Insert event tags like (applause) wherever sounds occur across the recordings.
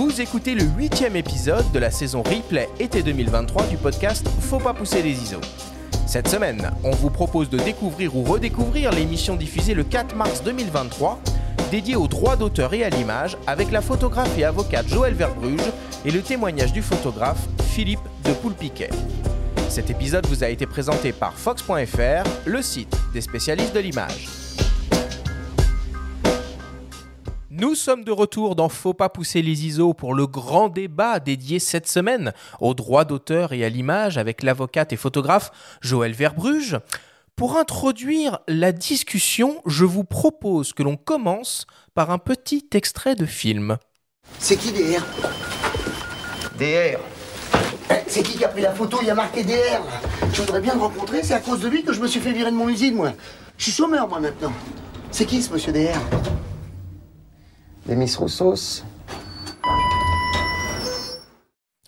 Vous écoutez le huitième épisode de la saison replay été 2023 du podcast Faut pas pousser les ISO. Cette semaine, on vous propose de découvrir ou redécouvrir l'émission diffusée le 4 mars 2023, dédiée aux droits d'auteur et à l'image, avec la photographe et avocate Joël Verbruge et le témoignage du photographe Philippe de Poulpiquet. Cet épisode vous a été présenté par Fox.fr, le site des spécialistes de l'image. Nous sommes de retour dans Faut pas pousser les ISO pour le grand débat dédié cette semaine aux droits d'auteur et à l'image avec l'avocate et photographe Joël Verbruge. Pour introduire la discussion, je vous propose que l'on commence par un petit extrait de film. C'est qui DR DR. Eh, C'est qui qui a pris la photo? Il y a marqué DR. là. Je voudrais bien le rencontrer, c'est à cause de lui que je me suis fait virer de mon usine, moi. Je suis chômeur, moi, maintenant. C'est qui ce monsieur DR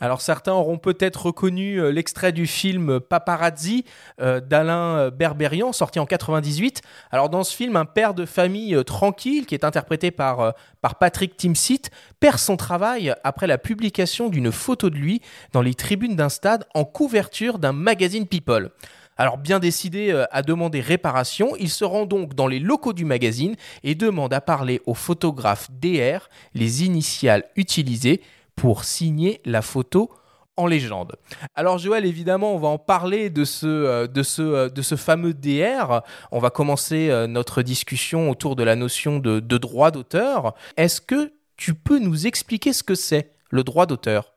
Alors certains auront peut-être reconnu euh, l'extrait du film Paparazzi euh, d'Alain euh, Berberian sorti en 98. Alors dans ce film, un père de famille tranquille qui est interprété par, par Patrick Timsit perd son travail après la publication d'une photo de lui dans les tribunes d'un stade en couverture d'un magazine People. Alors bien décidé euh, à demander réparation, il se rend donc dans les locaux du magazine et demande à parler au photographe DR les initiales utilisées pour signer la photo en légende. Alors Joël, évidemment, on va en parler de ce, euh, euh, fameux DR. On va commencer notre discussion autour de la notion de droit d'auteur. Est-ce que tu peux nous expliquer ce que c'est le droit d'auteur?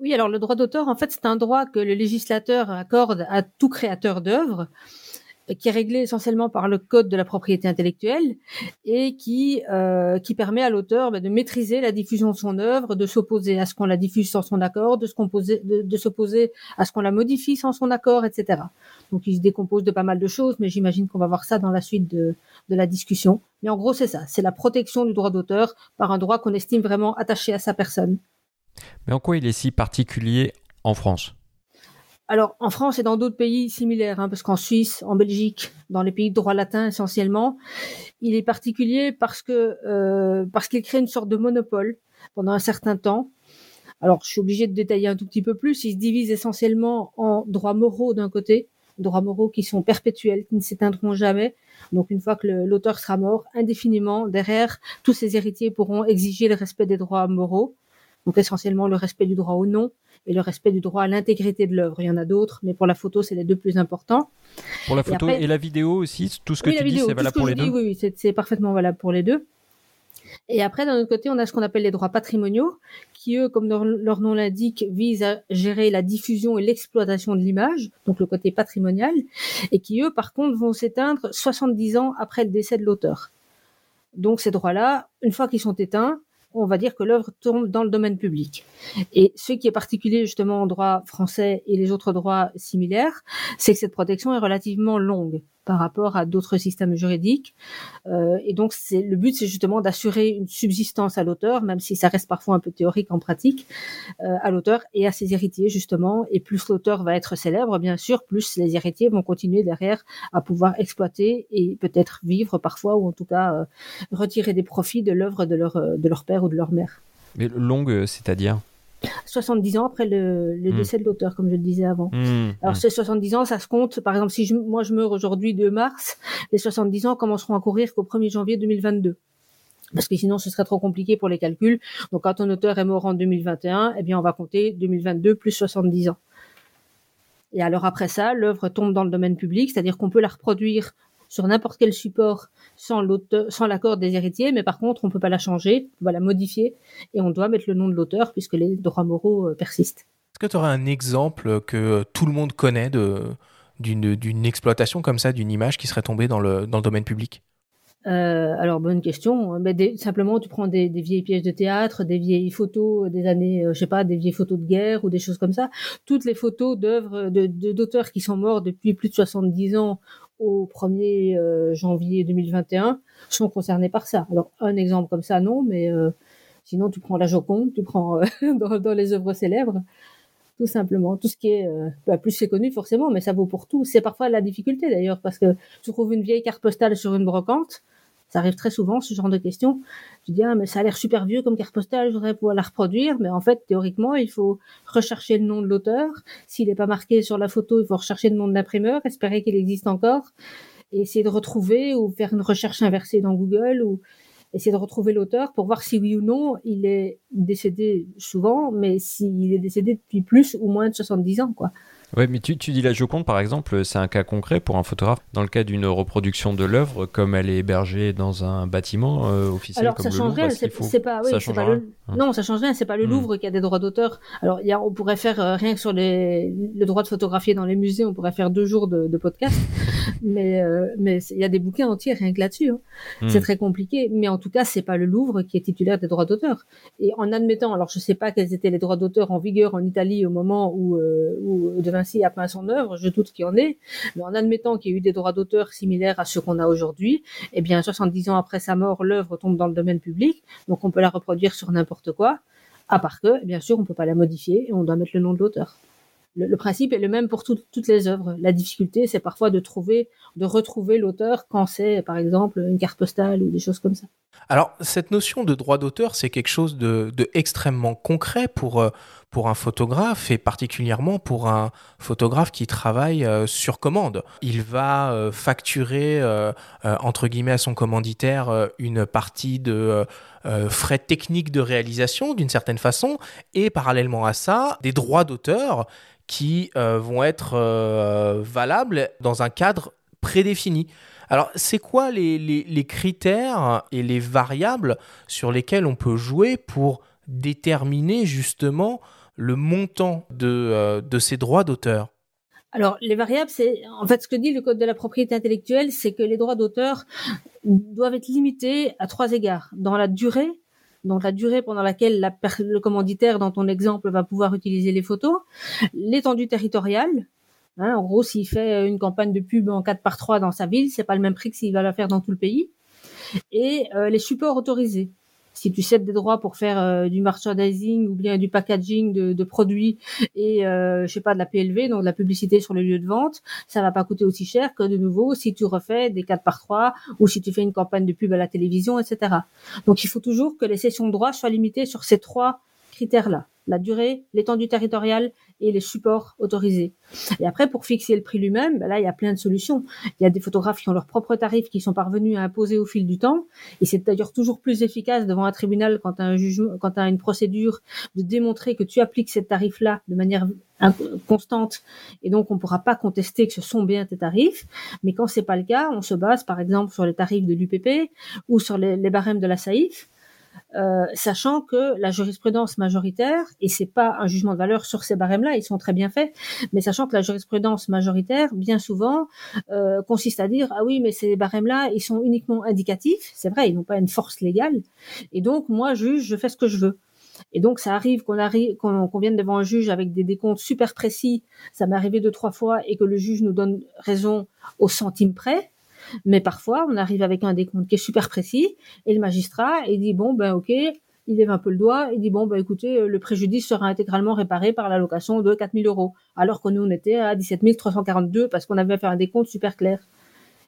Oui, alors le droit d'auteur, en fait, c'est un droit que le législateur accorde à tout créateur d'œuvre, euh, qui est réglé essentiellement par le code de la propriété intellectuelle et qui euh, qui permet à l'auteur bah, de maîtriser la diffusion de son œuvre, de s'opposer à ce qu'on la diffuse sans son accord, de se de s'opposer à ce qu'on la modifie sans son accord, etc. Donc il se décompose de pas mal de choses, mais j'imagine qu'on va voir ça dans la suite de, de la discussion. Mais en gros, c'est ça, c'est la protection du droit d'auteur par un droit qu'on estime vraiment attaché à sa personne. Mais en quoi il est si particulier en France? Alors, en France et dans d'autres pays similaires, hein, parce qu'en Suisse, en Belgique, dans les pays de droit latin essentiellement, il est particulier parce que euh, parce qu'il crée une sorte de monopole pendant un certain temps. Alors, je suis obligée de détailler un tout petit peu plus. Il se divise essentiellement en droits moraux d'un côté, droits moraux qui sont perpétuels, qui ne s'éteindront jamais. Donc, une fois que l'auteur sera mort, indéfiniment, derrière, tous ses héritiers pourront exiger le respect des droits moraux. Donc, essentiellement, le respect du droit au nom et le respect du droit à l'intégrité de l'œuvre. Il y en a d'autres, mais pour la photo, c'est les deux plus importants. Pour la photo après- et la vidéo aussi, tout ce que oui, tu dis, c'est valable pour les deux Oui, c'est parfaitement valable pour les deux. Et après, d'un autre côté, on a ce qu'on appelle les droits patrimoniaux, qui, eux, comme leur, leur nom l'indique, visent à gérer la diffusion et l'exploitation de l'image, donc le côté patrimonial, et qui, eux, par contre, vont s'éteindre 70 ans après le décès de l'auteur. Donc ces droits-là, une fois qu'ils sont éteints, on va dire que l'œuvre tombe dans le domaine public. Et ce qui est particulier justement en droit français et les autres droits similaires, c'est que cette protection est relativement longue par rapport à d'autres systèmes juridiques. Euh, et donc, le but, c'est justement d'assurer une subsistance à l'auteur, même si ça reste parfois un peu théorique en pratique, euh, à l'auteur et à ses héritiers justement. Et plus l'auteur va être célèbre, bien sûr, plus les héritiers vont continuer derrière à pouvoir exploiter et peut-être vivre parfois, ou en tout cas euh, retirer des profits de l'œuvre de leur de leur père ou de leur mère. Mais longue, c'est-à-dire? 70 ans après le, le Hmm. décès de l'auteur, comme je le disais avant. Hmm, Alors ces 70 ans, ça se compte. Par exemple, si je, moi je meurs aujourd'hui 2 mars, les 70 ans commenceront à courir qu'au 1er janvier 2022. Parce que sinon, ce serait trop compliqué pour les calculs. Donc, quand un auteur est mort en 2021, eh bien, on va compter 2022 plus 70 ans. Et alors après ça, l'œuvre tombe dans le domaine public, c'est-à-dire qu'on peut la reproduire sur n'importe quel support sans l'auteur, sans l'accord des héritiers, mais par contre, on peut pas la changer, on va la modifier et on doit mettre le nom de l'auteur puisque les droits moraux euh, persistent. Est-ce que tu aurais un exemple que tout le monde connaît de, d'une, d'une exploitation comme ça, d'une image qui serait tombée dans le, dans le domaine public? Euh, alors bonne question. Mais des- simplement, tu prends des, des vieilles pièces de théâtre, des vieilles photos des années, euh, je sais pas, des vieilles photos de guerre ou des choses comme ça. Toutes les photos d'œuvres de, de- d'auteurs qui sont morts depuis plus de 70 ans au 1er euh, janvier 2021 sont concernés par ça. Alors un exemple comme ça, non, mais euh, sinon tu prends la Joconde, tu prends euh, (laughs) dans, dans les œuvres célèbres. Tout simplement, tout ce qui est bah, plus c'est connu forcément, mais ça vaut pour tout. C'est parfois la difficulté d'ailleurs parce que tu trouves une vieille carte postale sur une brocante, Ça arrive très souvent, ce genre de questions. Tu dis, ah, mais ça a l'air super vieux comme carte postale, je voudrais pouvoir la reproduire. Mais en fait, théoriquement, il faut rechercher le nom de l'auteur. S'il n'est pas marqué sur la photo, il faut rechercher le nom de l'imprimeur, espérer qu'il existe encore, et essayer de retrouver ou faire une recherche inversée dans Google ou essayer de retrouver l'auteur pour voir si oui ou non il est décédé souvent, mais s'il est décédé depuis plus ou moins de 70 ans, quoi. Oui, mais tu, tu, dis la Joconde, par exemple, c'est un cas concret pour un photographe dans le cas d'une reproduction de l'œuvre, comme elle est hébergée dans un bâtiment euh, officiel Alors, comme ça le change Louvre, c'est pas, oui, ça change pas rien le, Hein. non, ça change rien, c'est pas le Hmm. Louvre qui a des droits d'auteur. Alors, y a, on pourrait faire euh, rien que sur les, le droit de photographier dans les musées, on pourrait faire deux jours de, de podcast. (laughs) mais, euh, mais il y a des bouquins entiers rien que là-dessus. hein. Hmm. C'est très compliqué. Mais en tout cas, c'est pas le Louvre qui est titulaire des droits d'auteur. Et en admettant, alors je sais pas quels étaient les droits d'auteur en vigueur en Italie au moment où, où De Vinci a peint son œuvre, je doute qu'il y en ait, mais en admettant qu'il y a eu des droits d'auteur similaires à ceux qu'on a aujourd'hui, eh bien, 70 ans après sa mort, l'œuvre tombe dans le domaine public, donc on peut la reproduire sur n'importe quoi, à part que, bien sûr, on peut pas la modifier et on doit mettre le nom de l'auteur. Le, principe est le même pour tout- toutes les œuvres. La difficulté, c'est parfois de trouver, de retrouver l'auteur quand c'est, par exemple, une carte postale ou des choses comme ça. Alors, cette notion de droit d'auteur, c'est quelque chose de, de extrêmement concret pour, euh, pour un photographe et particulièrement pour un photographe qui travaille euh, sur commande. Il va euh, facturer, entre guillemets, à son commanditaire une partie de euh, frais techniques de réalisation d'une certaine façon et parallèlement à ça, des droits d'auteur qui euh, vont être euh, valables dans un cadre prédéfini. Alors, c'est quoi les, critères et les variables sur lesquels on peut jouer pour déterminer justement le montant de, de ces droits d'auteur? Alors, les variables, c'est en fait ce que dit le code de la propriété intellectuelle, c'est que les droits d'auteur doivent être limités à trois égards dans la durée, donc la durée pendant laquelle le commanditaire, dans ton exemple, va pouvoir utiliser les photos, l'étendue territoriale. Hein, en gros, s'il fait une campagne de pub en 4 par 3 dans sa ville, c'est pas le même prix que s'il va la faire dans tout le pays. Et euh, les supports autorisés. Si tu cèdes des droits pour faire euh, du merchandising ou bien du packaging de, produits et euh, je sais pas de la PLV, donc de la publicité sur le lieu de vente, ça va pas coûter aussi cher que de nouveau si tu refais des 4 par 3 ou si tu fais une campagne de pub à la télévision, etc. Donc il faut toujours que les sessions de droit soient limitées sur ces trois critères-là la durée, l'étendue territoriale et les supports autorisés. Et après, pour fixer le prix lui-même, ben là, il y a plein de solutions. Il y a des photographes qui ont leurs propres tarifs qui sont parvenus à imposer au fil du temps. Et c'est d'ailleurs toujours plus efficace devant un tribunal quand un jugement, quand as une procédure de démontrer que tu appliques ces tarifs-là de manière constante. Et donc, on ne pourra pas contester que ce sont bien tes tarifs. Mais quand c'est pas le cas, on se base, par exemple, sur les tarifs de l'UPP ou sur les, les barèmes de la SAIF. Euh, sachant que la jurisprudence majoritaire, et c'est pas un jugement de valeur sur ces barèmes-là, ils sont très bien faits, mais sachant que la jurisprudence majoritaire, bien souvent, euh, consiste à dire ah oui, mais ces barèmes-là, ils sont uniquement indicatifs, c'est vrai, ils n'ont pas une force légale, et donc moi juge, je fais ce que je veux. Et donc ça arrive qu'on arrive qu'on qu'on vienne devant un juge avec des décomptes super précis, ça m'est arrivé deux trois fois, et que le juge nous donne raison au centime près. Mais parfois, on arrive avec un décompte qui est super précis et le magistrat, il dit bon ben ok, il lève un peu le doigt, il dit bon ben écoutez, euh, le préjudice sera intégralement réparé par l'allocation de 4000 euros, alors que nous on était à 17 342 parce qu'on avait fait un décompte super clair.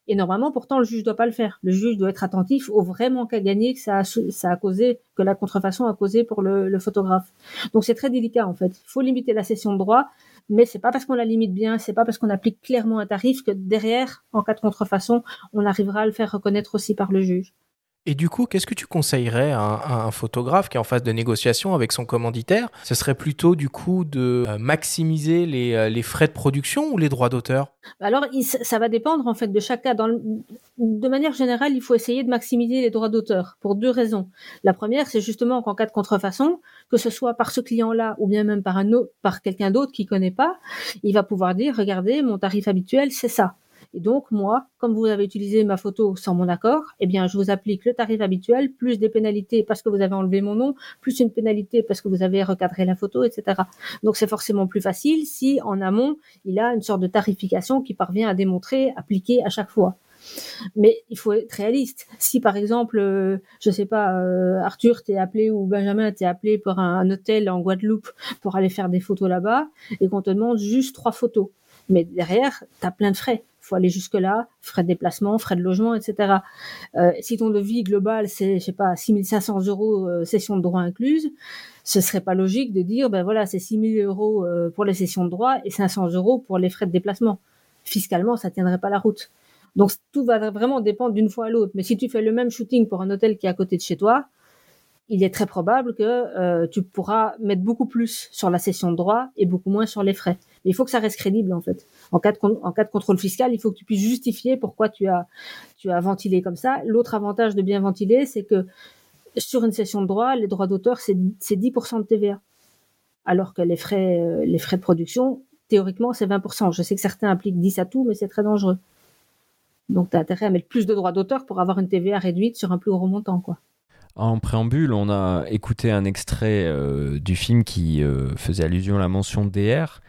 Et normalement, pourtant, le juge doit pas le faire. Le juge doit être attentif au vrai manque à gagner que ça a, sou- ça a causé, que la contrefaçon a causé pour le, le photographe. Donc c'est très délicat en fait. Il faut limiter la session de droit, mais c'est pas parce qu'on la limite bien, c'est pas parce qu'on applique clairement un tarif que derrière, en cas de contrefaçon, on arrivera à le faire reconnaître aussi par le juge. Et du coup, qu'est-ce que tu conseillerais à un, photographe qui est en phase de négociation avec son commanditaire? Ce serait plutôt du coup de euh, maximiser les, euh, les frais de production ou les droits d'auteur? Alors, il- ça va dépendre en fait de chaque cas. De manière générale, il faut essayer de maximiser les droits d'auteur pour deux raisons. La première, c'est justement qu'en cas de contrefaçon, que ce soit par ce client-là ou bien même par par quelqu'un d'autre qui connaît pas, il va pouvoir dire regardez, mon tarif habituel, c'est ça. Et donc, moi, comme vous avez utilisé ma photo sans mon accord, eh bien, je vous applique le tarif habituel, plus des pénalités parce que vous avez enlevé mon nom, plus une pénalité parce que vous avez recadré la photo, etc. Donc, c'est forcément plus facile si, en amont, il a une sorte de tarification qui parvient à démontrer, appliquer à chaque fois. Mais il faut être réaliste. Si par exemple, euh, je sais pas, euh, Arthur t'es appelé ou Benjamin t'es appelé pour un, un hôtel en Guadeloupe pour aller faire des photos là-bas et qu'on te demande juste trois photos, mais derrière t'as plein de frais. Faut aller jusque-là, frais de déplacement, frais de logement, etc. Euh, si ton devis global, c'est, je sais pas, 6500 euros euh, session de droit incluse, ce serait pas logique de dire, ben voilà, c'est 6000 euros euh, pour les sessions de droit et 500 euros pour les frais de déplacement. Fiscalement, ça tiendrait pas la route. Donc tout va vraiment dépendre d'une fois à l'autre. Mais si tu fais le même shooting pour un hôtel qui est à côté de chez toi, il est très probable que euh, tu pourras mettre beaucoup plus sur la session de droit et beaucoup moins sur les frais. Mais il faut que ça reste crédible en fait. En cas de, contrôle fiscal, il faut que tu puisses justifier pourquoi tu as, ventilé comme ça. L'autre avantage de bien ventiler, c'est que sur une session de droit, les droits d'auteur, c'est 10% de TVA. Alors que les frais, euh, les frais de production, théoriquement, c'est 20%. Je sais que certains appliquent 10 à tout, mais c'est très dangereux. Donc, tu as intérêt à mettre plus de droits d'auteur pour avoir une TVA réduite sur un plus gros montant, quoi. En préambule, on a écouté un extrait euh, du film qui euh, faisait allusion à la mention DR.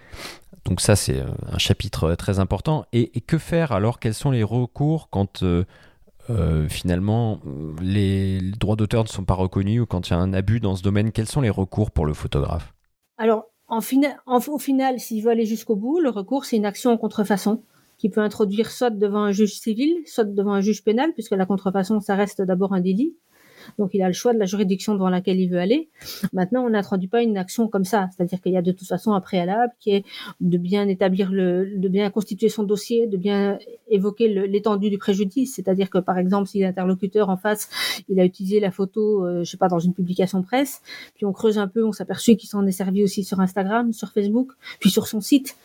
Donc ça, c'est euh, un chapitre très important. Et, que faire alors? Quels sont les recours quand finalement les droits d'auteur ne sont pas reconnus ou quand il y a un abus dans ce domaine? Quels sont les recours pour le photographe? Alors, au final, s'il veut aller jusqu'au bout, le recours, c'est une action en contrefaçon qui peut introduire soit devant un juge civil, soit devant un juge pénal, puisque la contrefaçon, ça reste d'abord un délit. Donc il a le choix de la juridiction devant laquelle il veut aller. Maintenant, on n'introduit pas une action comme ça, c'est-à-dire qu'il y a de toute façon un préalable qui est de bien établir le, de bien constituer son dossier, de bien évoquer l'étendue du préjudice, c'est-à-dire que par exemple, si l'interlocuteur en face, il a utilisé la photo, euh, je sais pas, dans une publication presse, puis on creuse un peu, on s'aperçut qu'il s'en est servi aussi sur Instagram, sur Facebook, puis sur son site.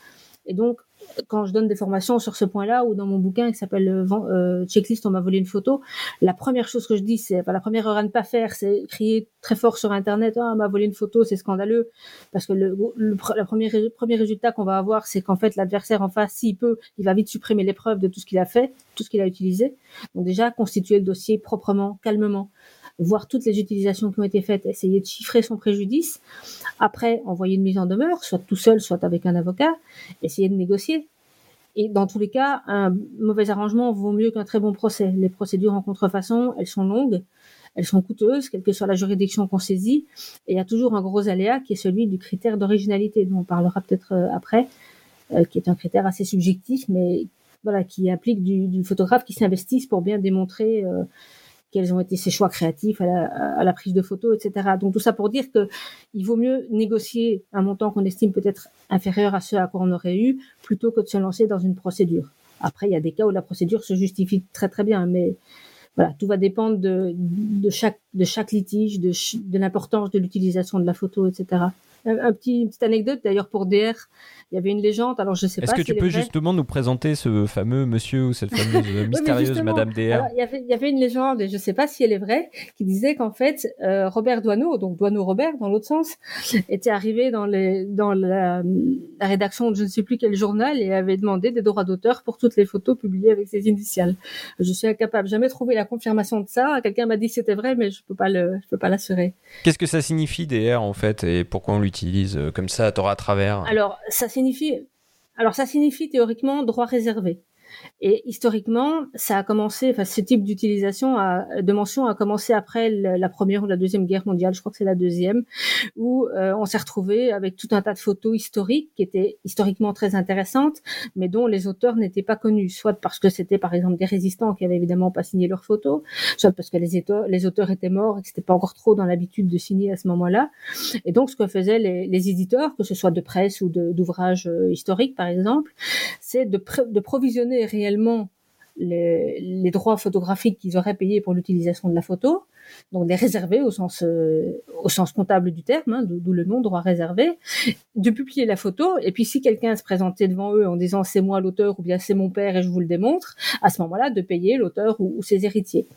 Et donc, quand je donne des formations sur ce point-là ou dans mon bouquin qui s'appelle euh, euh, Checklist, on m'a volé une photo, la première chose que je dis, c'est, la première erreur à ne pas faire, c'est crier très fort sur Internet, ah, on m'a volé une photo, c'est scandaleux, parce que le, le, premier, premier résultat qu'on va avoir, c'est qu'en fait, l'adversaire en face, s'il peut, il va vite supprimer les preuves de tout ce qu'il a fait, tout ce qu'il a utilisé. Donc déjà, constituer le dossier proprement, calmement voir toutes les utilisations qui ont été faites, essayer de chiffrer son préjudice. Après, envoyer une mise en demeure, soit tout seul, soit avec un avocat, essayer de négocier. Et dans tous les cas, un mauvais arrangement vaut mieux qu'un très bon procès. Les procédures en contrefaçon, elles sont longues, elles sont coûteuses, quelle que soit la juridiction qu'on saisit. Et il y a toujours un gros aléa qui est celui du critère d'originalité, dont on parlera peut-être euh, après, euh, qui est un critère assez subjectif, mais voilà, qui implique du, photographe qui s'investisse pour bien démontrer euh, quels ont été ses choix créatifs à la, prise de photos, etc. Donc tout ça pour dire que il vaut mieux négocier un montant qu'on estime peut-être inférieur à ce à quoi on aurait eu, plutôt que de se lancer dans une procédure. Après, il y a des cas où la procédure se justifie très très bien, mais voilà, tout va dépendre de, chaque de chaque litige, de l'importance de l'utilisation de la photo, etc un, petit, une petite anecdote d'ailleurs pour DR. Il y avait une légende, alors je sais pas. Est-ce que tu peux justement nous présenter ce fameux monsieur ou cette fameuse (laughs) mystérieuse Madame DR il, y avait, il y avait une légende, et je sais pas si elle est vraie, qui disait qu'en fait, euh, Robert Doineau, donc Doineau Robert dans l'autre sens, (laughs) était arrivé dans, les, dans la, la, rédaction de je ne sais plus quel journal et avait demandé des droits d'auteur pour toutes les photos publiées avec ses initiales. Je suis incapable, jamais trouvé la confirmation de ça. Quelqu'un m'a dit que c'était vrai, mais je peux pas le, je peux pas l'assurer. Qu'est-ce que ça signifie DR en fait et pourquoi on l'utilise euh, comme ça, tort à travers Alors, ça signifie, alors ça signifie théoriquement droit réservé. Et historiquement, ça a commencé, enfin, ce type d'utilisation de mention a commencé après la première ou la deuxième guerre mondiale, je crois que c'est la deuxième, où euh, on s'est retrouvé avec tout un tas de photos historiques qui étaient historiquement très intéressantes, mais dont les auteurs n'étaient pas connus, soit parce que c'était par exemple des résistants qui avaient évidemment pas signé leurs photos, soit parce que les auteurs, étaient morts et que c'était pas encore trop dans l'habitude de signer à ce moment-là. Et donc, ce que faisaient les, éditeurs, que ce soit de presse ou d'ouvrages euh, historiques par exemple, c'est de provisionner réellement les, droits photographiques qu'ils auraient payés pour l'utilisation de la photo, donc les sens euh, au sens comptable du terme, hein, d'où le nom droit réservé, de publier la photo. Et puis si quelqu'un se présentait devant eux en disant c'est moi l'auteur ou bien c'est mon père et je vous le démontre, à ce moment-là de payer l'auteur ou, ses héritiers.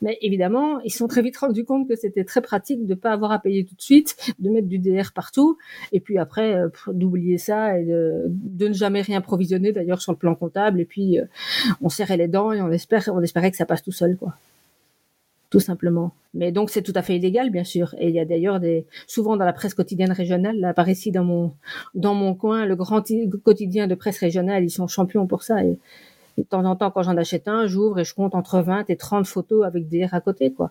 Mais évidemment, ils se sont très vite rendus compte que c'était très pratique de pas avoir à payer tout de suite, de mettre du DR partout. Et puis après euh, d'oublier ça et de, de, ne jamais rien provisionner d'ailleurs sur le plan comptable. Et puis euh, on serrait les dents et on espère on espérait que ça passe tout seul quoi tout simplement. Mais donc c'est tout à fait illégal, bien sûr. Et il y a d'ailleurs des, souvent dans la presse quotidienne régionale, là par ici dans mon dans mon coin, le grand quotidien de presse régionale, ils sont champions pour ça. Et, de temps en temps, quand j'en achète un, j'ouvre et je compte entre 20 et 30 photos avec des R à côté, quoi.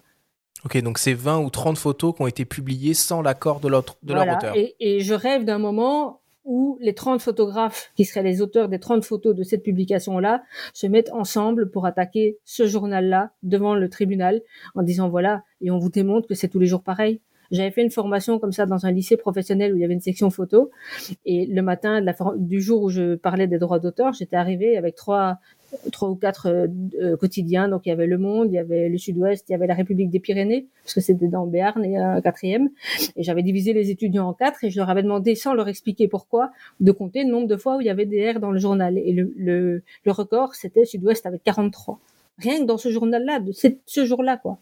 Ok, donc c'est 20 ou 30 photos qui ont été publiées sans l'accord de, de leur auteur. Et, et je rêve d'un moment où les 30 photographes, qui seraient les auteurs des 30 photos de cette publication-là, se mettent ensemble pour attaquer ce journal-là devant le tribunal en disant voilà, et on vous démontre que c'est tous les jours pareil. J'avais fait une formation comme ça dans un lycée professionnel où il y avait une section photo. Et le matin du jour où je parlais des droits d'auteur, j'étais arrivée avec trois, trois ou quatre euh, euh, quotidiens. Donc il y avait Le Monde, il y avait le Sud-Ouest, il y avait la République des Pyrénées, parce que c'était dans Béarn et un quatrième. Et j'avais divisé les étudiants en quatre et je leur avais demandé, sans leur expliquer pourquoi, de compter le nombre de fois où il y avait des R dans le journal. Et le, le, record, c'était Sud-Ouest avec 43. Rien que dans ce journal-là, de ce jour-là, quoi.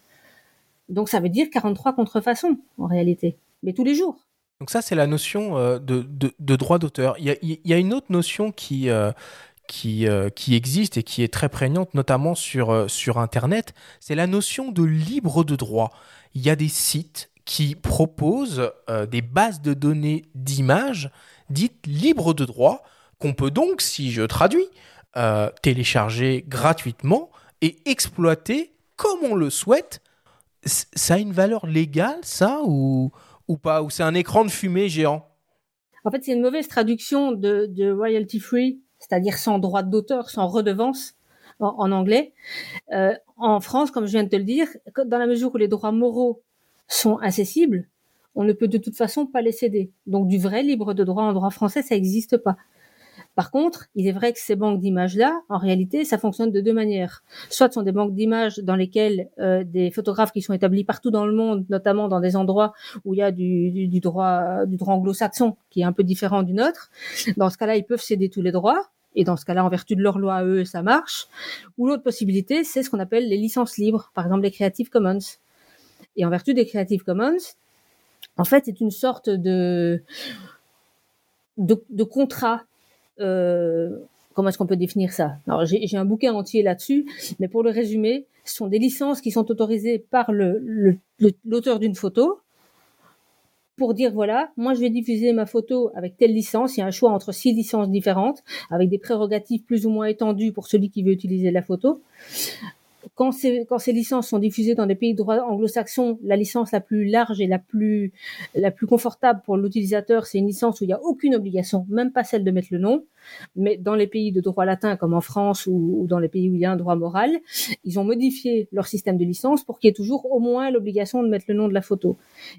Donc ça veut dire 43 contrefaçons, en réalité, mais tous les jours. Donc ça, c'est la notion euh, de, de, droit d'auteur. Il, y a, une autre notion qui, qui, euh, qui existe et qui est très prégnante, notamment sur, sur Internet, c'est la notion de libre de droit. Il y a des sites qui proposent des bases de données d'images dites libres de droit, qu'on peut donc, si je traduis, télécharger gratuitement et exploiter comme on le souhaite. Ça a une valeur légale, ça, ou, ou pas? Ou c'est un écran de fumée géant? En fait, c'est une mauvaise traduction de, royalty free, c'est-à-dire sans droit d'auteur, sans redevance en, anglais. Euh, en France, comme je viens de te le dire, dans la mesure où les droits moraux sont accessibles, on ne peut de toute façon pas les céder. Donc du vrai libre de droit en droit français, ça n'existe pas. Par contre, il est vrai que ces banques d'images-là, en réalité, ça fonctionne de deux manières. Soit ce sont des banques d'images dans lesquelles euh, des photographes qui sont établis partout dans le monde, notamment dans des endroits où il y a du, droit, du droit anglo-saxon qui est un peu différent du nôtre. Dans ce cas-là, ils peuvent céder tous les droits. Et dans ce cas-là, en vertu de leur loi à eux, ça marche. Ou l'autre possibilité, c'est ce qu'on appelle les licences libres, par exemple les Creative Commons. Et en vertu des Creative Commons, en fait, c'est une sorte de, de, contrat comment est-ce qu'on peut définir ça? Alors j'ai un bouquin entier là-dessus, mais pour le résumer, ce sont des licences qui sont autorisées par l'auteur le, d'une photo pour dire voilà, moi je vais diffuser ma photo avec telle licence. Il y a un choix entre six licences différentes avec des prérogatives plus ou moins étendues pour celui qui veut utiliser la photo quand ces, quand ces licences sont diffusées dans des pays de droit anglo-saxon, la licence la plus large et la plus, la plus confortable pour l'utilisateur, c'est une licence où il n'y a aucune obligation, même pas celle de mettre le nom. Mais dans les pays de droit latin, comme en France ou, dans les pays où il y a un droit moral, ils ont modifié leur système de licence pour qu'il y ait toujours au moins l'obligation de mettre le nom de la photo.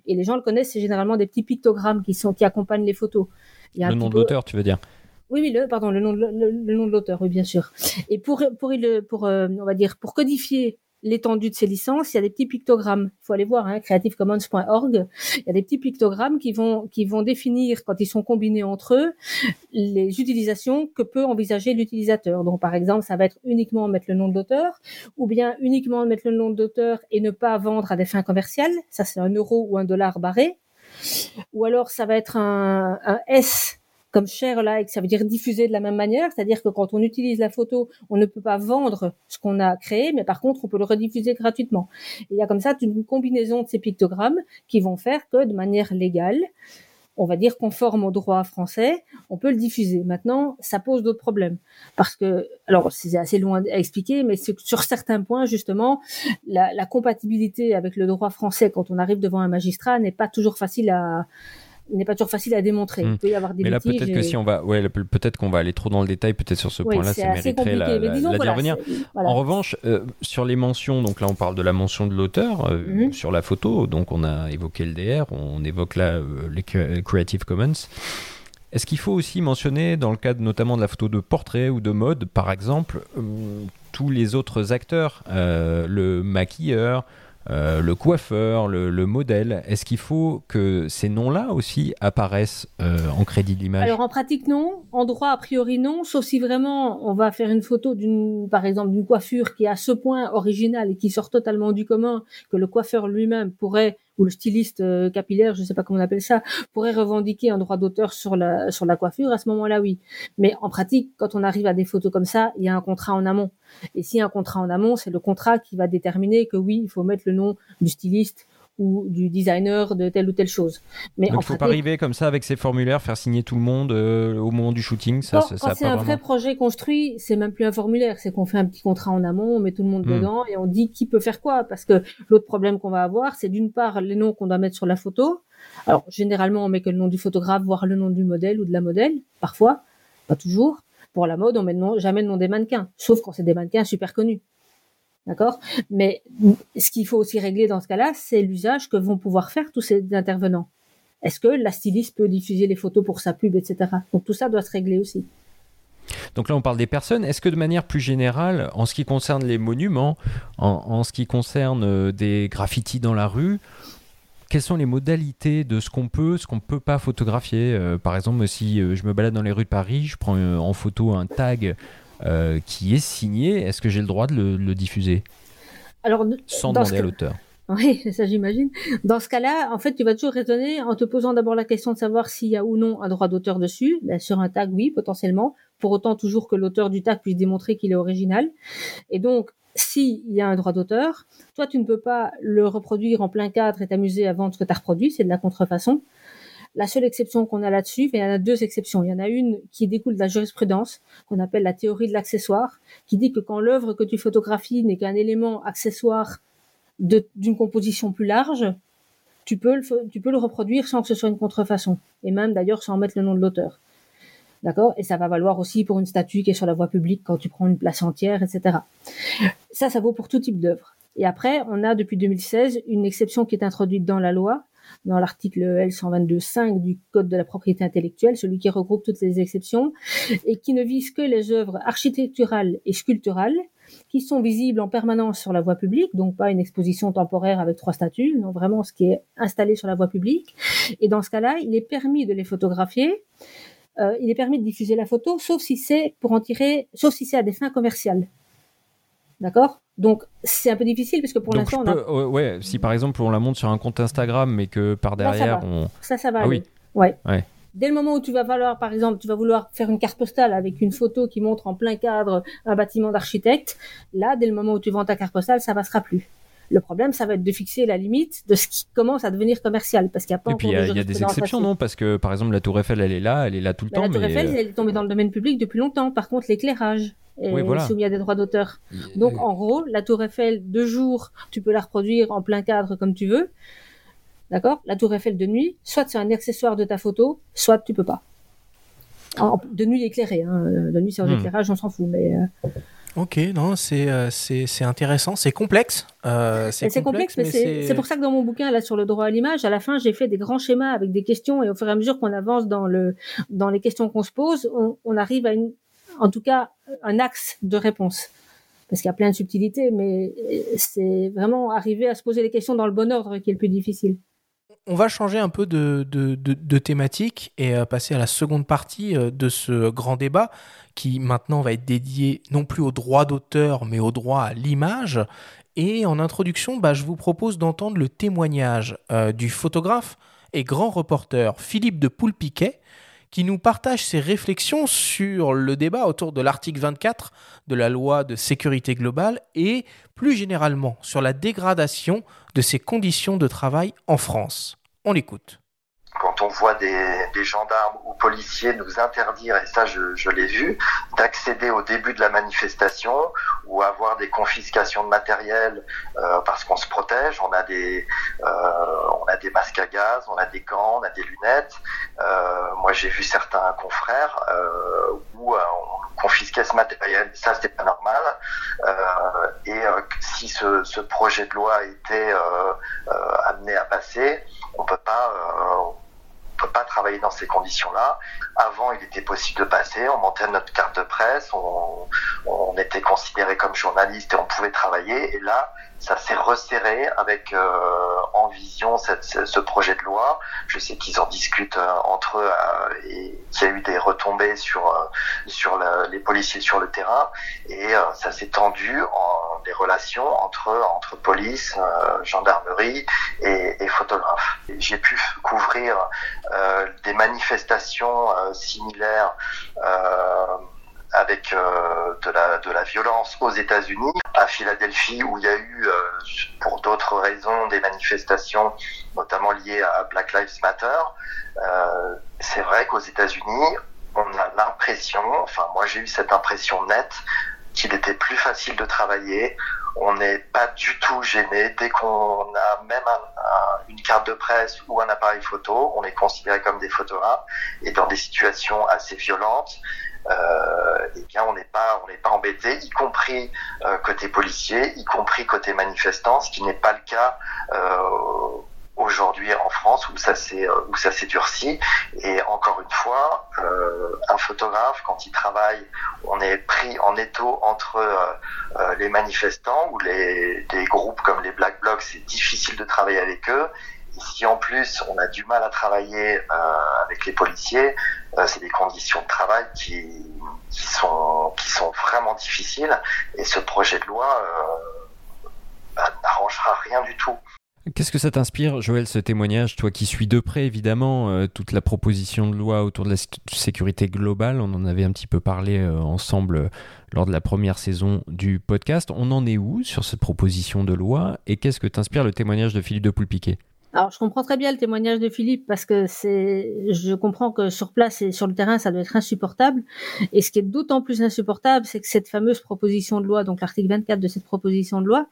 Et les gens le connaissent, c'est généralement des petits pictogrammes qui sont, qui accompagnent les photos. Il y a le nom de l'auteur, tu veux dire? Oui, oui, le, pardon, le nom de, le, nom de l'auteur, oui, bien sûr. Et pour, pour, pour, euh, on va dire, pour codifier l'étendue de ces licences, il y a des petits pictogrammes. Il faut aller voir, hein, creativecommons.org. Il y a des petits pictogrammes qui vont, qui vont définir, quand ils sont combinés entre eux, les utilisations que peut envisager l'utilisateur. Donc, par exemple, ça va être uniquement mettre le nom de l'auteur, ou bien uniquement mettre le nom de l'auteur et ne pas vendre à des fins commerciales. Ça, c'est un euro ou un dollar barré. Ou alors, ça va être un, un S comme share like, ça veut dire diffuser de la même manière, c'est-à-dire que quand on utilise la photo, on ne peut pas vendre ce qu'on a créé, mais par contre, on peut le rediffuser gratuitement. il y a comme ça une combinaison de ces pictogrammes qui vont faire que de manière légale, on va dire conforme au droit français, on peut le diffuser. Maintenant, ça pose d'autres problèmes parce que, alors c'est assez loin à expliquer, mais sur certains points justement, la, la compatibilité avec le droit français quand on arrive devant un magistrat n'est pas toujours facile à n'est pas toujours facile à démontrer. Il hmm. peut y avoir des Mais là, peut-être que si on va, ouais, peut-être qu'on va aller trop dans le détail, peut-être sur ce point-là, ça mériterait la, la, revenir. En revanche, euh, sur les mentions, donc là, on parle de la mention de l'auteur euh, mhm. sur la photo. Donc, on a évoqué le DR, on évoque là euh, les Creative Commons. Est-ce qu'il faut aussi mentionner, dans le cadre notamment de la photo de portrait ou de mode, par exemple, tous les autres acteurs, le maquilleur, euh, le coiffeur, le, modèle. Est-ce qu'il faut que ces noms-là aussi apparaissent euh, en crédit d'image Alors en pratique non, en droit a priori non, sauf si vraiment on va faire une photo d'une, par exemple, d'une coiffure qui est à ce point originale et qui sort totalement du commun que le coiffeur lui-même pourrait ou le styliste euh, capillaire, je ne sais pas comment on appelle ça, pourrait revendiquer un droit d'auteur sur la, sur la coiffure, à ce moment-là, oui. Mais en pratique, quand on arrive à des photos comme ça, il y a un contrat en amont. Et s'il y a un contrat en amont, c'est le contrat qui va déterminer que oui, il faut mettre le nom du styliste ou du designer de telle ou telle chose. Mais Donc il ne faut pas arriver comme ça avec ces formulaires, faire signer tout le monde euh, au moment du shooting. Ça, quand, quand c'est un vrai projet construit, c'est même plus un formulaire, c'est qu'on fait un petit contrat en amont, on met tout le monde hmm. dedans et on dit qui peut faire quoi. Parce que l'autre problème qu'on va avoir, c'est d'une part les noms qu'on doit mettre sur la photo. Alors généralement on met que le nom du photographe, voire le nom du modèle ou de la modèle, parfois, pas toujours. Pour la mode, on met jamais le nom des mannequins, sauf quand c'est des mannequins super connus. D'accord? Mais ce qu'il faut aussi régler dans ce cas-là, c'est l'usage que vont pouvoir faire tous ces intervenants. Est-ce que la styliste peut diffuser les photos pour sa pub, etc. Donc tout ça doit se régler aussi. Donc là, on parle des personnes. Est-ce que de manière plus générale, en ce qui concerne les monuments, en, ce qui concerne euh, des graffitis dans la rue, quelles sont les modalités de ce qu'on peut, ce qu'on ne peut pas photographier? Euh, Par exemple, si euh, je me balade dans les rues de Paris, je prends en photo un tag euh, qui est signé, est-ce que j'ai le droit de le, diffuser Alors, Sans demander à l'auteur. (laughs) Oui, ça j'imagine. Dans ce cas-là, en fait, tu vas toujours raisonner en te posant d'abord la question de savoir s'il y a ou non un droit d'auteur dessus. Ben, sur un tag, oui, potentiellement. Pour autant, toujours que l'auteur du tag puisse démontrer qu'il est original. Et donc, s'il y a un droit d'auteur, toi, tu ne peux pas le reproduire en plein cadre et t'amuser à vendre ce que tu as reproduit, c'est de la contrefaçon. La seule exception qu'on a là-dessus, il y en a deux exceptions. Il y en a une qui découle de la jurisprudence, qu'on appelle la théorie de l'accessoire, qui dit que quand l'œuvre que tu photographies n'est qu'un élément accessoire d'une composition plus large, tu peux, le, tu peux le reproduire sans que ce soit une contrefaçon, et même d'ailleurs sans mettre le nom de l'auteur. D'accord? Et ça va valoir aussi pour une statue qui est sur la voie publique quand tu prends une place entière, etc. Ça, ça vaut pour tout type d'œuvre. Et après, on a depuis 2016 une exception qui est introduite dans la loi, dans l'article L122.5 du Code de la propriété intellectuelle, celui qui regroupe toutes les exceptions, et qui ne vise que les œuvres architecturales et sculpturales qui sont visibles en permanence sur la voie publique, donc pas une exposition temporaire avec trois statues, non vraiment ce qui est installé sur la voie publique. Et dans ce cas-là, il est permis de les photographier. Euh, il est permis de diffuser la photo, sauf si c'est pour en tirer, sauf si c'est à des fins commerciales. D'accord? Donc c'est un peu difficile parce que pour l'instant, on ouais, si par exemple on la monte sur un compte Instagram, mais que par derrière ça, on ça, ça va. Ah oui. Ouais. ouais. Dès le moment où tu vas vouloir, par exemple, tu vas vouloir faire une carte postale avec une photo qui montre en plein cadre un bâtiment d'architecte, là, dès le moment où tu vends ta carte postale, ça passera plus. Le problème, ça va être de fixer la limite de ce qui commence à devenir commercial, parce qu'il y a pas. Et puis il y, a des exceptions, non? Parce que par exemple, la Tour Eiffel, elle est là, elle est là tout le bah, temps. La Tour Eiffel, euh, elle est tombée dans le domaine public depuis longtemps. Par contre, l'éclairage est soumis à des droits d'auteur. Donc, en gros, la Tour Eiffel, deux jours, tu peux la reproduire en plein cadre comme tu veux. D'accord? La Tour Eiffel de nuit, soit c'est un accessoire de ta photo, soit tu peux pas. de nuit éclairée, hein. de nuit c'est un hmm. éclairage, on s'en fout, mais. Euh, Ok, non, c'est euh, c'est intéressant, c'est complexe. Euh, c'est complexe, mais, c'est pour ça que dans mon bouquin là sur le droit à l'image, à la fin j'ai fait des grands schémas avec des questions et au fur et à mesure qu'on avance dans le dans les questions qu'on se pose, on, on, arrive à une, en tout cas un axe de réponse. Parce qu'il y a plein de subtilités, mais c'est vraiment arriver à se poser les questions dans le bon ordre qui est le plus difficile. On va changer un peu de, thématique et euh, passer à la seconde partie euh, de ce grand débat qui maintenant va être dédié non plus au droit d'auteur mais au droit à l'image. Et en introduction, bah, je vous propose d'entendre le témoignage euh, du photographe et grand reporter Philippe de Poulpiquet qui nous partage ses réflexions sur le débat autour de l'article 24 de la loi de sécurité globale et plus généralement sur la dégradation de ses conditions de travail en France. On l'écoute on voit des, gendarmes ou policiers nous interdire, et ça je, l'ai vu, d'accéder au début de la manifestation ou avoir des confiscations de matériel euh, parce qu'on se protège, on a des euh, on a des masques à gaz, on a des gants, on a des lunettes. Euh, moi j'ai vu certains confrères où on confisquait ce matériel, ça c'était pas normal. et si ce, projet de loi était amené à passer, on peut pas peut pas travailler dans ces conditions-là. Avant, il était possible de passer, on montait notre carte de presse, on, on était considéré comme journaliste et on pouvait travailler. Et là, ça s'est resserré avec euh, en vision ce projet de loi. Je sais qu'ils en discutent euh, entre eux euh, et qu'il y a eu des retombées sur sur les policiers sur le terrain et ça s'est tendu en des relations entre entre police, gendarmerie et, et photographes. J'ai pu couvrir des manifestations similaires avec de, la, de la violence aux États-Unis, à Philadelphie où il y a eu, pour d'autres raisons, des manifestations, notamment liées à Black Lives Matter. c'est vrai qu'aux États-Unis, on a l'impression, enfin moi j'ai eu cette impression nette, qu'il était plus facile de travailler. On n'est pas du tout gêné. Dès qu'on a même une carte de presse ou un appareil photo, on est considéré comme des photographes. Et dans des situations assez violentes, euh, bien on n'est pas on n'est pas embêté, y compris euh, côté policier, y compris côté manifestant, ce qui n'est pas le cas euh, aujourd'hui en France où ça s'est où ça s'est durci. Et encore une fois euh, un photographe quand il travaille on est pris en étau entre euh, euh, les manifestants ou les des groupes comme les Black Blocs c'est difficile de travailler avec eux. Si en plus on a du mal à travailler avec les policiers c'est des conditions de travail qui qui sont vraiment difficiles et ce projet de loi bah, n'arrangera rien du tout. Qu'est-ce que ça t'inspire, Joël, ce témoignage Toi qui suis de près, évidemment, euh, toute la proposition de loi autour de la sécurité globale, on en avait un petit peu parlé euh, ensemble euh, lors de la première saison du podcast. On en est où sur cette proposition de loi? Et qu'est-ce que t'inspire le témoignage de Philippe de Poulpiquet? Alors, je comprends très bien le témoignage de Philippe parce que c'est, je comprends que sur place et sur le terrain, ça doit être insupportable. Et ce qui est d'autant plus insupportable, c'est que cette fameuse proposition de loi, donc l'article 24 de cette proposition de loi,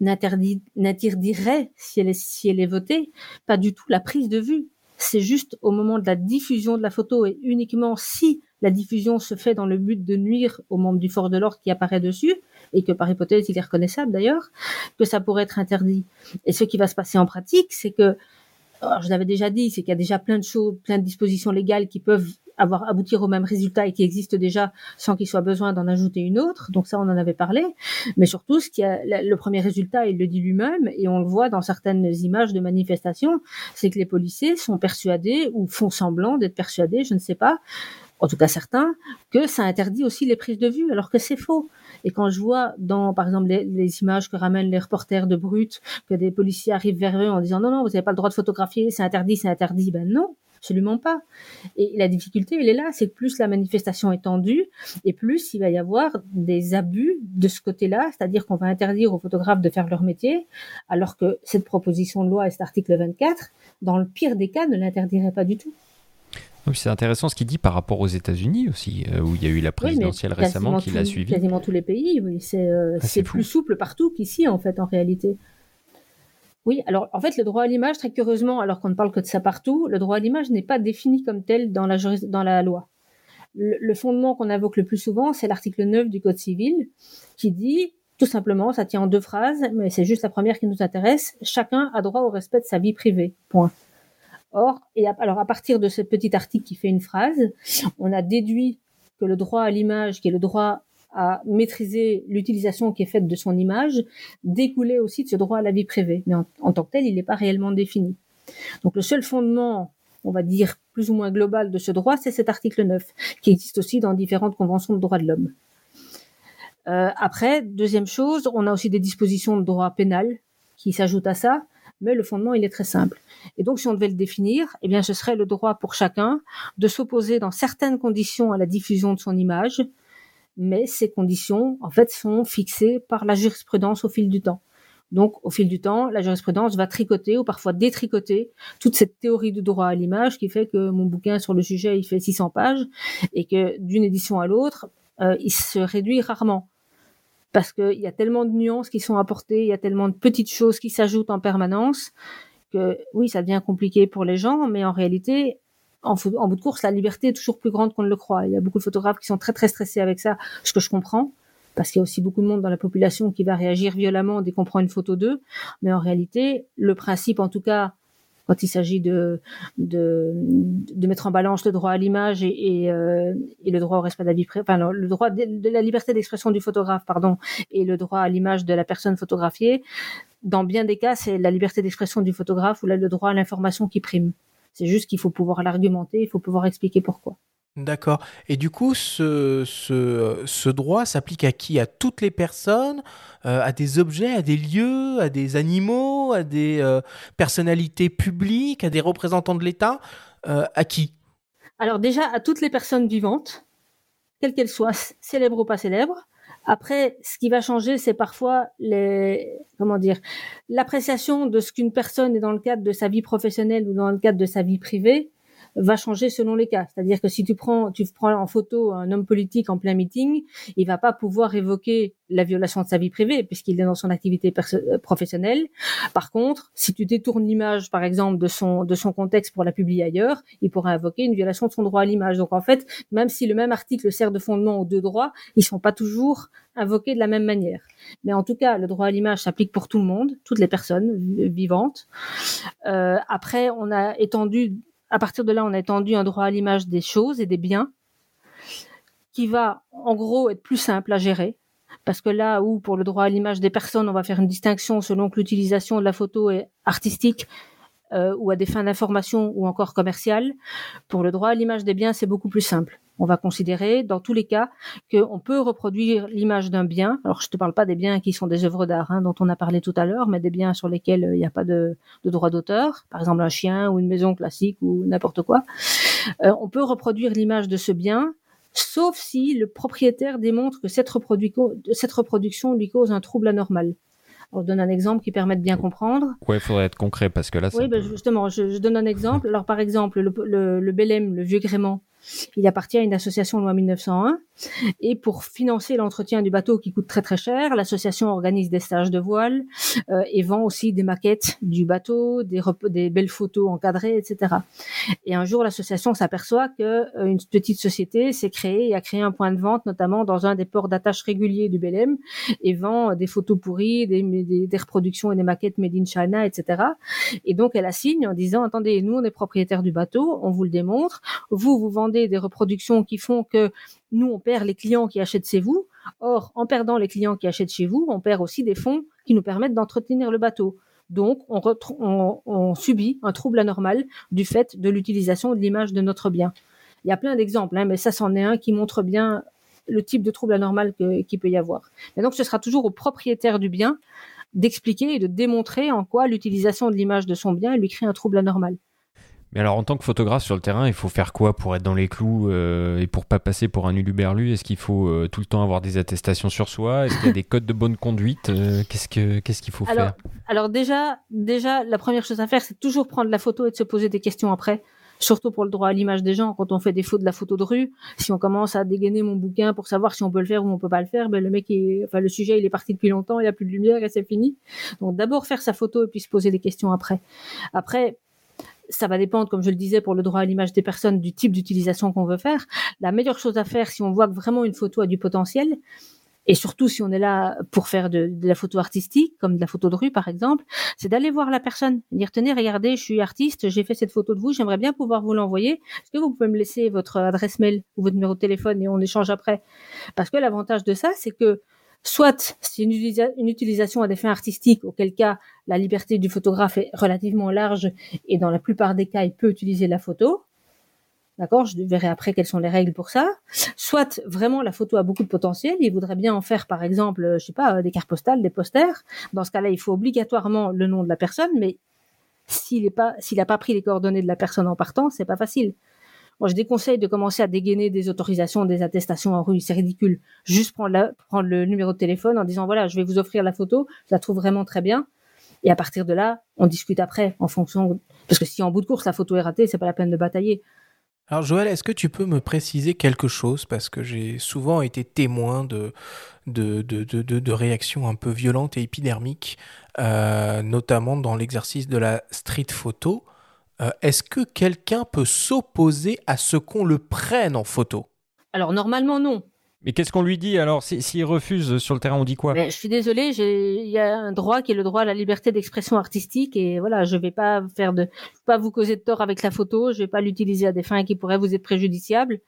n'interdirait, si elle est, si elle est votée, pas du tout la prise de vue. C'est juste au moment de la diffusion de la photo et uniquement si la diffusion se fait dans le but de nuire aux membres du fort de l'ordre qui apparaît dessus, et que par hypothèse il est reconnaissable d'ailleurs, que ça pourrait être interdit. Et ce qui va se passer en pratique, c'est que, je l'avais déjà dit, c'est qu'il y a déjà plein de choses, plein de dispositions légales qui peuvent avoir aboutir au même résultat et qui existent déjà sans qu'il soit besoin d'en ajouter une autre. Donc ça, on en avait parlé. Mais surtout, ce qui a, le premier résultat, il le dit lui-même, et on le voit dans certaines images de manifestations, c'est que les policiers sont persuadés ou font semblant d'être persuadés, je ne sais pas, en tout cas certains, que ça interdit aussi les prises de vue, alors que c'est faux. Et quand je vois dans, par exemple, les, images que ramènent les reporters de Brut, que des policiers arrivent vers eux en disant non, non, vous n'avez pas le droit de photographier, c'est interdit, c'est interdit, ben non, absolument pas. Et la difficulté, elle est là, c'est que plus la manifestation est tendue, et plus il va y avoir des abus de ce côté-là, c'est-à-dire qu'on va interdire aux photographes de faire leur métier, alors que cette proposition de loi et cet article 24, dans le pire des cas, ne l'interdirait pas du tout. C'est intéressant ce qu'il dit par rapport aux États-Unis aussi, euh, où il y a eu la présidentielle récemment qui l'a suivi. Quasiment tous les pays, oui. C'est euh, ah, plus souple partout qu'ici, en fait, en réalité. Oui, alors en fait, le droit à l'image, très curieusement, alors qu'on ne parle que de ça partout, le droit à l'image n'est pas défini comme tel dans la, dans la loi. Le, fondement qu'on invoque le plus souvent, c'est l'article 9 du Code civil, qui dit tout simplement, ça tient en deux phrases, mais c'est juste la première qui nous intéresse, chacun a droit au respect de sa vie privée. Point. Or, et alors à partir de ce petit article qui fait une phrase, on a déduit que le droit à l'image, qui est le droit à maîtriser l'utilisation qui est faite de son image, découlait aussi de ce droit à la vie privée. Mais en, tant que tel, il n'est pas réellement défini. Donc le seul fondement, on va dire plus ou moins global de ce droit, c'est cet article 9, qui existe aussi dans différentes conventions de droits de l'homme. Euh, après, deuxième chose, on a aussi des dispositions de droit pénal qui s'ajoutent à ça mais le fondement, il est très simple. Et donc, si on devait le définir, eh bien, ce serait le droit pour chacun de s'opposer dans certaines conditions à la diffusion de son image, mais ces conditions, en fait, sont fixées par la jurisprudence au fil du temps. Donc, au fil du temps, la jurisprudence va tricoter ou parfois détricoter toute cette théorie du droit à l'image qui fait que mon bouquin sur le sujet, il fait 600 pages et que d'une édition à l'autre, euh, il se réduit rarement parce qu'il y a tellement de nuances qui sont apportées, il y a tellement de petites choses qui s'ajoutent en permanence que oui, ça devient compliqué pour les gens, mais en réalité, en, en, bout de course, la liberté est toujours plus grande qu'on ne le croit. Il y a beaucoup de photographes qui sont très très stressés avec ça, ce que je comprends, parce qu'il y a aussi beaucoup de monde dans la population qui va réagir violemment dès qu'on prend une photo d'eux. Mais en réalité, le principe, en tout cas, quand il s'agit de, de, mettre en balance le droit à l'image et, euh, le droit au respect de la vie privée, le droit de, la liberté d'expression du photographe, pardon, et le droit à l'image de la personne photographiée. Dans bien des cas, c'est la liberté d'expression du photographe ou là, le droit à l'information qui prime. C'est juste qu'il faut pouvoir l'argumenter, il faut pouvoir expliquer pourquoi. D'accord. Et du coup, ce, droit s'applique à qui? À toutes les personnes euh, À des objets À des lieux À des animaux À des euh, personnalités publiques À des représentants de l'État euh, À qui? Alors déjà, à toutes les personnes vivantes, quelle qu'elle soit, célèbre ou pas célèbre. Après, ce qui va changer, c'est parfois les, comment dire, l'appréciation de ce qu'une personne est dans le cadre de sa vie professionnelle ou dans le cadre de sa vie privée va changer selon les cas. C'est-à-dire que si tu prends, tu prends en photo un homme politique en plein meeting, il va pas pouvoir évoquer la violation de sa vie privée puisqu'il est dans son activité euh, professionnelle. Par contre, si tu détournes l'image, par exemple, de son de son contexte pour la publier ailleurs, il pourra invoquer une violation de son droit à l'image. Donc en fait, même si le même article sert de fondement aux deux droits, ils sont pas toujours invoqués de la même manière. Mais en tout cas, le droit à l'image s'applique pour tout le monde, toutes les personnes vivantes. Euh, après, on a étendu à partir de là, on a étendu un droit à l'image des choses et des biens qui va en gros être plus simple à gérer. Parce que là où pour le droit à l'image des personnes, on va faire une distinction selon que l'utilisation de la photo est artistique euh, ou à des fins d'information ou encore commerciales, pour le droit à l'image des biens, c'est beaucoup plus simple on va considérer dans tous les cas qu'on peut reproduire l'image d'un bien. Alors je te parle pas des biens qui sont des œuvres d'art hein, dont on a parlé tout à l'heure, mais des biens sur lesquels euh, il n'y a pas de, droit d'auteur, par exemple un chien ou une maison classique ou n'importe quoi. Euh, on peut reproduire l'image de ce bien, sauf si le propriétaire démontre que cette, cette reproduction lui cause un trouble anormal. On donne un exemple qui permet de bien comprendre. Ouais, il faudrait être concret? Parce que là. Oui, ben, justement, je, donne un exemple. Alors, par exemple, le, le, le Bélem, le vieux gréement, il appartient à une association loi 1901 et pour financer l'entretien du bateau qui coûte très très cher, l'association organise des stages de voile euh, et vend aussi des maquettes du bateau, des, belles photos encadrées, etc. Et un jour, l'association s'aperçoit que euh, une petite société s'est créée et a créé un point de vente, notamment dans un des ports d'attache réguliers du Belém, et vend des photos pourries, des, des, des, reproductions et des maquettes made in China, etc. Et donc, elle assigne en disant, attendez, nous, on est propriétaire du bateau, on vous le démontre, vous, vous vendez des reproductions qui font que nous, on perd les clients qui achètent chez vous. Or, en perdant les clients qui achètent chez vous, on perd aussi des fonds qui nous permettent d'entretenir le bateau. Donc, on, subit un trouble anormal du fait de l'utilisation de l'image de notre bien. Il y a plein d'exemples, hein, mais ça, c'en est un qui montre bien le type de trouble anormal qu'il peut y avoir. Et donc, ce sera toujours au propriétaire du bien d'expliquer et de démontrer en quoi l'utilisation de l'image de son bien lui crée un trouble anormal. Mais alors, en tant que photographe sur le terrain, il faut faire quoi pour être dans les clous euh, et pour pas passer pour un uluberlu? Est-ce qu'il faut euh, tout le temps avoir des attestations sur soi? Est-ce qu'il y a des (laughs) codes de bonne conduite? Euh, Qu'est-ce que qu'est-ce qu'il faut faire? Alors déjà, déjà, la première chose à faire, c'est toujours prendre la photo et de se poser des questions après. Surtout pour le droit à l'image des gens, quand on fait des photos de la photo de rue, si on commence à dégainer mon bouquin pour savoir si on peut le faire ou on peut pas le faire, ben le mec, est, enfin le sujet, il est parti depuis longtemps, il n'y a plus de lumière et c'est fini. Donc d'abord faire sa photo et puis se poser des questions après. Après, ça va dépendre, comme je le disais, pour le droit à l'image des personnes, du type d'utilisation qu'on veut faire. La meilleure chose à faire, si on voit que vraiment une photo a du potentiel, et surtout si on est là pour faire de, la photo artistique, comme de la photo de rue par exemple, c'est d'aller voir la personne, dire tenez, regardez, je suis artiste, j'ai fait cette photo de vous, j'aimerais bien pouvoir vous l'envoyer. Est-ce que vous pouvez me laisser votre adresse mail ou votre numéro de téléphone et on échange après? Parce que l'avantage de ça, c'est que Soit c'est une, utilisation à des fins artistiques, auquel cas la liberté du photographe est relativement large et dans la plupart des cas il peut utiliser la photo. D'accord? Je verrai après quelles sont les règles pour ça. Soit vraiment la photo a beaucoup de potentiel, il voudrait bien en faire par exemple, je sais pas, des cartes postales, des posters. Dans ce cas-là, il faut obligatoirement le nom de la personne, mais s'il n'a pas, pas pris les coordonnées de la personne en partant, c'est pas facile. Moi, je déconseille de commencer à dégainer des autorisations, des attestations en rue. C'est ridicule. Juste prendre, le numéro de téléphone en disant voilà, je vais vous offrir la photo. Je la trouve vraiment très bien. Et à partir de là, on discute après en fonction. Parce que si en bout de course la photo est ratée, c'est pas la peine de batailler. Alors Joël, est-ce que tu peux me préciser quelque chose? Parce que j'ai souvent été témoin de, de, de, de, réactions un peu violentes et épidermiques, euh, notamment dans l'exercice de la street photo. Euh, est-ce que quelqu'un peut s'opposer à ce qu'on le prenne en photo? Alors normalement non. Mais qu'est-ce qu'on lui dit alors S'il refuse sur le terrain, on dit quoi? Je suis désolée, il y a un droit qui est le droit à la liberté d'expression artistique et voilà, je vais pas faire de, pas vous causer de tort avec la photo, je vais pas l'utiliser à des fins qui pourraient vous être préjudiciables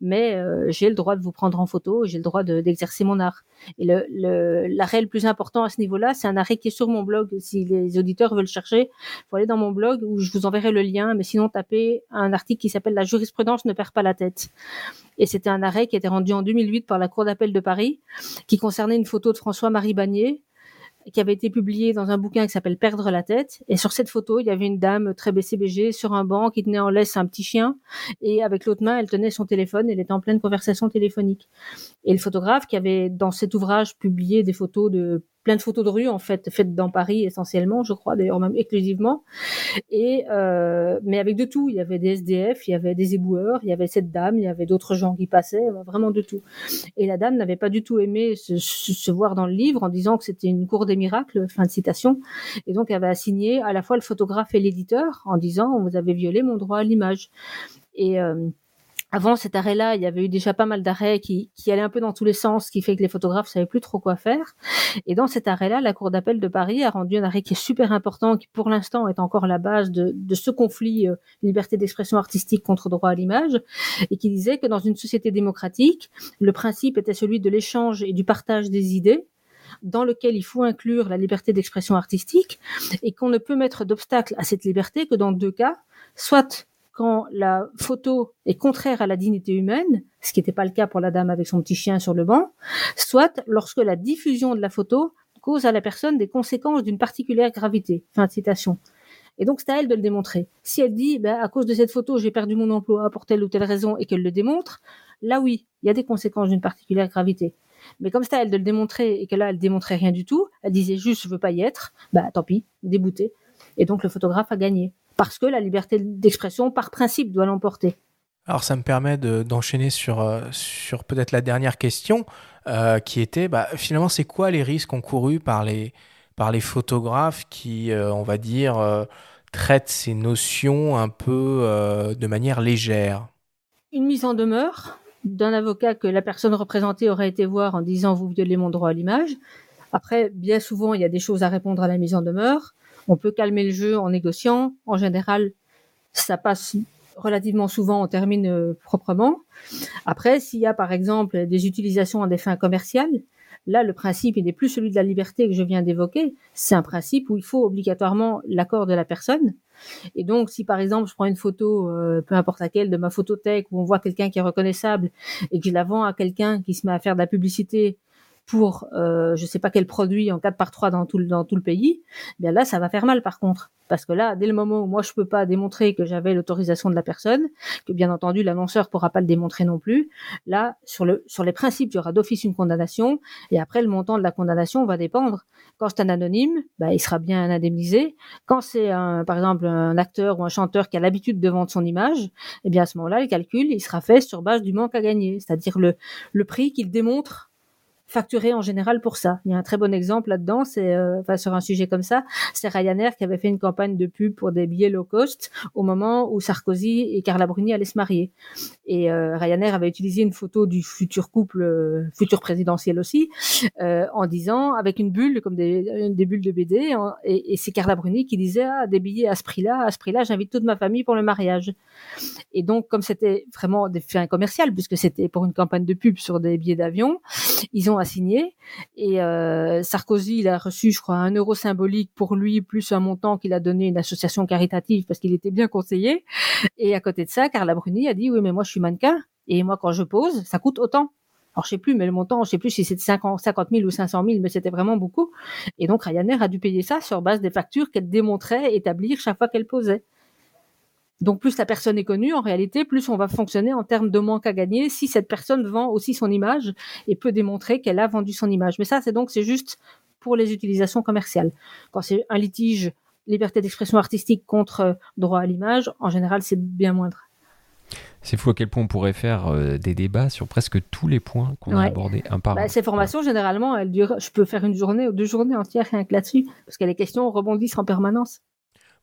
mais euh, j'ai le droit de vous prendre en photo, j'ai le droit d'exercer mon art. Et l'arrêt le, l'arrêt le, plus important à ce niveau-là, c'est un arrêt qui est sur mon blog. Si les auditeurs veulent chercher, faut aller dans mon blog où je vous enverrai le lien, mais sinon tapez un article qui s'appelle La jurisprudence ne perd pas la tête. Et c'était un arrêt qui a été rendu en 2008 par la Cour d'appel de Paris, qui concernait une photo de François-Marie Bagné, qui avait été publiée dans un bouquin qui s'appelle Perdre la tête. Et sur cette photo, il y avait une dame très BCBG sur un banc qui tenait en laisse un petit chien. Et avec l'autre main, elle tenait son téléphone. Elle était en pleine conversation téléphonique. Et le photographe qui avait dans cet ouvrage publié des photos de plein de photos de rue en fait faites dans Paris essentiellement, je crois d'ailleurs même exclusivement. Et euh, mais avec de tout, il y avait des SDF, il y avait des éboueurs, il y avait cette dame, il y avait d'autres gens qui passaient, vraiment de tout. Et la dame n'avait pas du tout aimé se, se, voir dans le livre en disant que c'était une cour des miracles, fin de citation. Et donc elle avait assigné à la fois le photographe et l'éditeur en disant vous avez violé mon droit à l'image. Et euh, avant cet arrêt-là, il y avait eu déjà pas mal d'arrêts qui, qui allaient un peu dans tous les sens, ce qui fait que les photographes savaient plus trop quoi faire. Et dans cet arrêt-là, la Cour d'appel de Paris a rendu un arrêt qui est super important, qui pour l'instant est encore la base de, ce conflit euh, liberté d'expression artistique contre droit à l'image, et qui disait que dans une société démocratique, le principe était celui de l'échange et du partage des idées, dans lequel il faut inclure la liberté d'expression artistique, et qu'on ne peut mettre d'obstacle à cette liberté que dans deux cas, soit quand la photo est contraire à la dignité humaine, ce qui n'était pas le cas pour la dame avec son petit chien sur le banc, soit lorsque la diffusion de la photo cause à la personne des conséquences d'une particulière gravité. Fin de citation. Et donc, c'est à elle de le démontrer. Si elle dit, ben, à cause de cette photo, j'ai perdu mon emploi pour telle ou telle raison et qu'elle le démontre, là oui, il y a des conséquences d'une particulière gravité. Mais comme c'est à elle de le démontrer et que là, elle démontrait rien du tout, elle disait juste, je veux pas y être, bah, tant pis, déboutée. Et donc, le photographe a gagné parce que la liberté d'expression, par principe, doit l'emporter. Alors ça me permet d'enchaîner sur, euh, sur peut-être la dernière question, euh, qui était bah, finalement c'est quoi les risques encourus par les, par les photographes qui, euh, on va dire, traitent ces notions un peu de manière légère? Une mise en demeure d'un avocat que la personne représentée aurait été voir en disant vous violez mon droit à l'image. Après, bien souvent, il y a des choses à répondre à la mise en demeure. On peut calmer le jeu en négociant. En général, ça passe relativement souvent, on termine euh, proprement. Après, s'il y a par exemple des utilisations à des fins commerciales, là, le principe, il n'est plus celui de la liberté que je viens d'évoquer. C'est un principe où il faut obligatoirement l'accord de la personne. Et donc, si par exemple, je prends une photo, euh, peu importe laquelle, de ma photothèque, où on voit quelqu'un qui est reconnaissable et que je la vends à quelqu'un qui se met à faire de la publicité pour euh, je sais pas quel produit en 4 par 3 dans tout le, dans tout le pays, eh bien là ça va faire mal par contre parce que là dès le moment où moi je peux pas démontrer que j'avais l'autorisation de la personne, que bien entendu l'annonceur pourra pas le démontrer non plus, là sur le sur les principes il y aura d'office une condamnation et après le montant de la condamnation va dépendre. Quand c'est un anonyme, bah, il sera bien indemnisé. Quand c'est par exemple un acteur ou un chanteur qui a l'habitude de vendre son image, eh bien à ce moment-là le calcul il sera fait sur base du manque à gagner, c'est-à-dire le le prix qu'il démontre facturé en général pour ça. Il y a un très bon exemple là-dedans, c'est euh, enfin sur un sujet comme ça, c'est Ryanair qui avait fait une campagne de pub pour des billets low cost au moment où Sarkozy et Carla Bruni allaient se marier. Et euh, Ryanair avait utilisé une photo du futur couple, euh, futur présidentiel aussi, en disant avec une bulle comme des, des bulles de BD, et, et c'est Carla Bruni qui disait ah, des billets à ce prix-là, à ce prix-là, j'invite toute ma famille pour le mariage. Et donc comme c'était vraiment des fins commerciales puisque c'était pour une campagne de pub sur des billets d'avion, ils ont à signer. Et euh, Sarkozy, il a reçu, je crois, un euro symbolique pour lui, plus un montant qu'il a donné à une association caritative parce qu'il était bien conseillé. Et à côté de ça, Carla Bruni a dit, oui, mais moi, je suis mannequin. Et moi, quand je pose, ça coûte autant. Alors, je sais plus, mais le montant, je sais plus si c'était 50, 50 000 ou 500 000, mais c'était vraiment beaucoup. Et donc, Ryanair a dû payer ça sur base des factures qu'elle démontrait établir chaque fois qu'elle posait. Donc plus la personne est connue, en réalité, plus on va fonctionner en termes de manque à gagner si cette personne vend aussi son image et peut démontrer qu'elle a vendu son image. Mais ça, c'est donc c'est juste pour les utilisations commerciales. Quand c'est un litige liberté d'expression artistique contre droit à l'image, en général, c'est bien moindre. C'est fou à quel point on pourrait faire euh, des débats sur presque tous les points qu'on a abordés un par bah, Ces formations, généralement, elles durent, je peux faire une journée ou deux journées entières rien que là-dessus, parce que les questions rebondissent en permanence.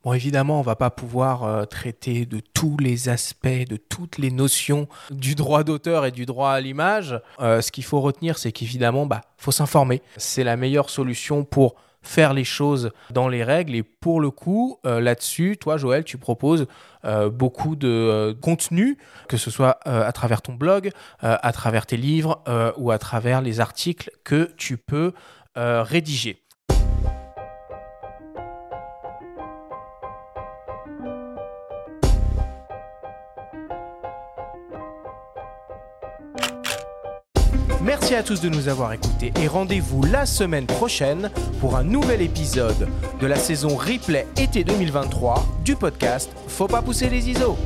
Bon, évidemment, on va pas pouvoir euh, traiter de tous les aspects, de toutes les notions du droit d'auteur et du droit à l'image. Euh, ce qu'il faut retenir, c'est qu'évidemment, bah, faut s'informer. C'est la meilleure solution pour faire les choses dans les règles. Et pour le coup, euh, là-dessus, toi, Joël, tu proposes beaucoup de contenu, que ce soit à travers ton blog, à travers tes livres ou à travers les articles que tu peux rédiger. À tous de nous avoir écoutés et rendez-vous la semaine prochaine pour un nouvel épisode de la saison replay été 2023 du podcast Faut pas pousser les ISO.